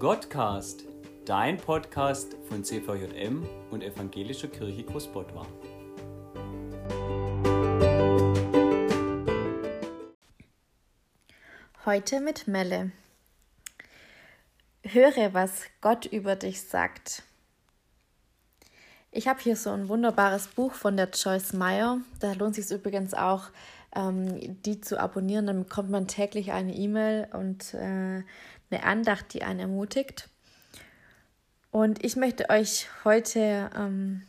Gottcast, dein Podcast von CVJM und Evangelischer Kirche Großbottwar. Heute mit Melle. Höre, was Gott über dich sagt. Ich habe hier so ein wunderbares Buch von der Joyce Meyer. Da lohnt sich übrigens auch, ähm, die zu abonnieren. Dann bekommt man täglich eine E-Mail und äh, eine Andacht, die einen ermutigt. Und ich möchte euch heute ähm,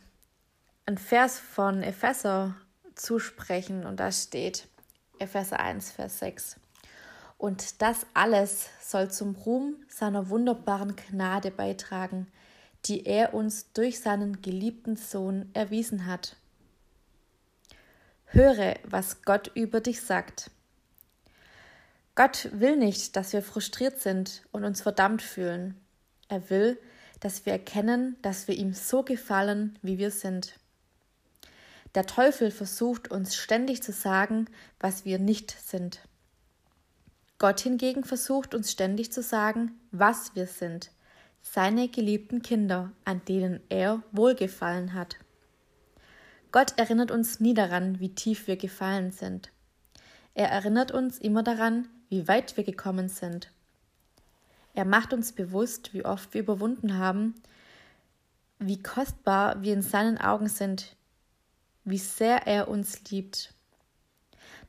ein Vers von Epheser zusprechen und da steht Epheser 1, Vers 6. Und das alles soll zum Ruhm seiner wunderbaren Gnade beitragen, die er uns durch seinen geliebten Sohn erwiesen hat. Höre, was Gott über dich sagt. Gott will nicht, dass wir frustriert sind und uns verdammt fühlen. Er will, dass wir erkennen, dass wir ihm so gefallen, wie wir sind. Der Teufel versucht uns ständig zu sagen, was wir nicht sind. Gott hingegen versucht uns ständig zu sagen, was wir sind, seine geliebten Kinder, an denen er wohlgefallen hat. Gott erinnert uns nie daran, wie tief wir gefallen sind. Er erinnert uns immer daran, wie weit wir gekommen sind. Er macht uns bewusst, wie oft wir überwunden haben, wie kostbar wir in seinen Augen sind, wie sehr er uns liebt.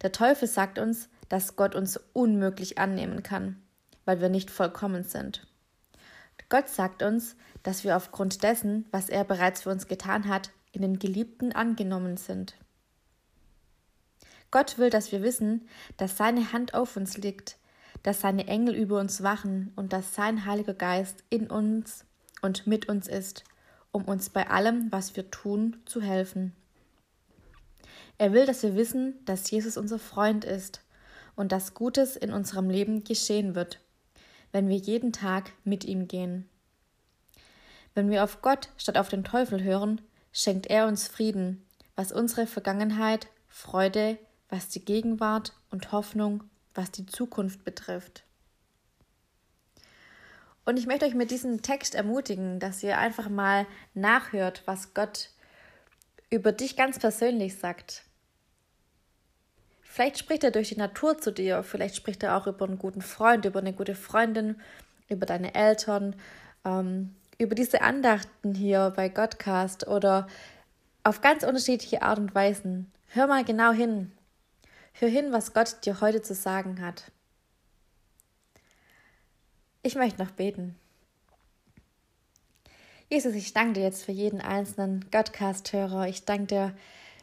Der Teufel sagt uns, dass Gott uns unmöglich annehmen kann, weil wir nicht vollkommen sind. Gott sagt uns, dass wir aufgrund dessen, was er bereits für uns getan hat, in den Geliebten angenommen sind. Gott will, dass wir wissen, dass seine Hand auf uns liegt, dass seine Engel über uns wachen und dass sein Heiliger Geist in uns und mit uns ist, um uns bei allem, was wir tun, zu helfen. Er will, dass wir wissen, dass Jesus unser Freund ist und dass Gutes in unserem Leben geschehen wird, wenn wir jeden Tag mit ihm gehen. Wenn wir auf Gott statt auf den Teufel hören, schenkt er uns Frieden, was unsere Vergangenheit, Freude, was die Gegenwart und Hoffnung, was die Zukunft betrifft. Und ich möchte euch mit diesem Text ermutigen, dass ihr einfach mal nachhört, was Gott über dich ganz persönlich sagt. Vielleicht spricht er durch die Natur zu dir, vielleicht spricht er auch über einen guten Freund, über eine gute Freundin, über deine Eltern, ähm, über diese Andachten hier bei Godcast oder auf ganz unterschiedliche Art und Weisen. Hör mal genau hin, Hör hin, was Gott dir heute zu sagen hat. Ich möchte noch beten. Jesus, ich danke dir jetzt für jeden einzelnen Godcast-Hörer. Ich danke dir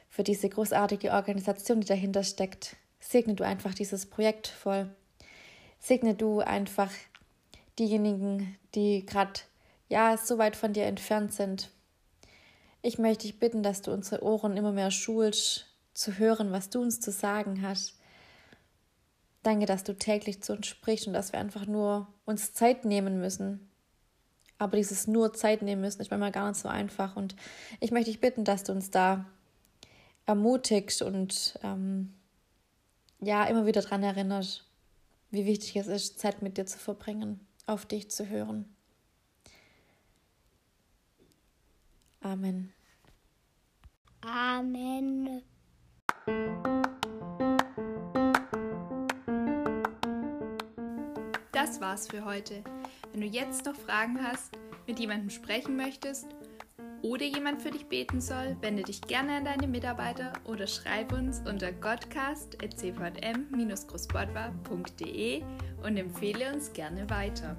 für diese großartige Organisation, die dahinter steckt. Segne du einfach dieses Projekt voll. Segne du einfach diejenigen, die gerade ja so weit von dir entfernt sind. Ich möchte dich bitten, dass du unsere Ohren immer mehr schulst, zu hören, was du uns zu sagen hast. Danke, dass du täglich zu uns sprichst und dass wir einfach nur uns Zeit nehmen müssen. Aber dieses nur Zeit nehmen müssen ist manchmal gar nicht so einfach. Und ich möchte dich bitten, dass du uns da ermutigst und ähm, ja, immer wieder daran erinnerst, wie wichtig es ist, Zeit mit dir zu verbringen, auf dich zu hören. Amen. Amen. Das war's für heute. Wenn du jetzt noch Fragen hast, mit jemandem sprechen möchtest oder jemand für dich beten soll, wende dich gerne an deine Mitarbeiter oder schreib uns unter godcast.cvm-großbordwa.de und empfehle uns gerne weiter.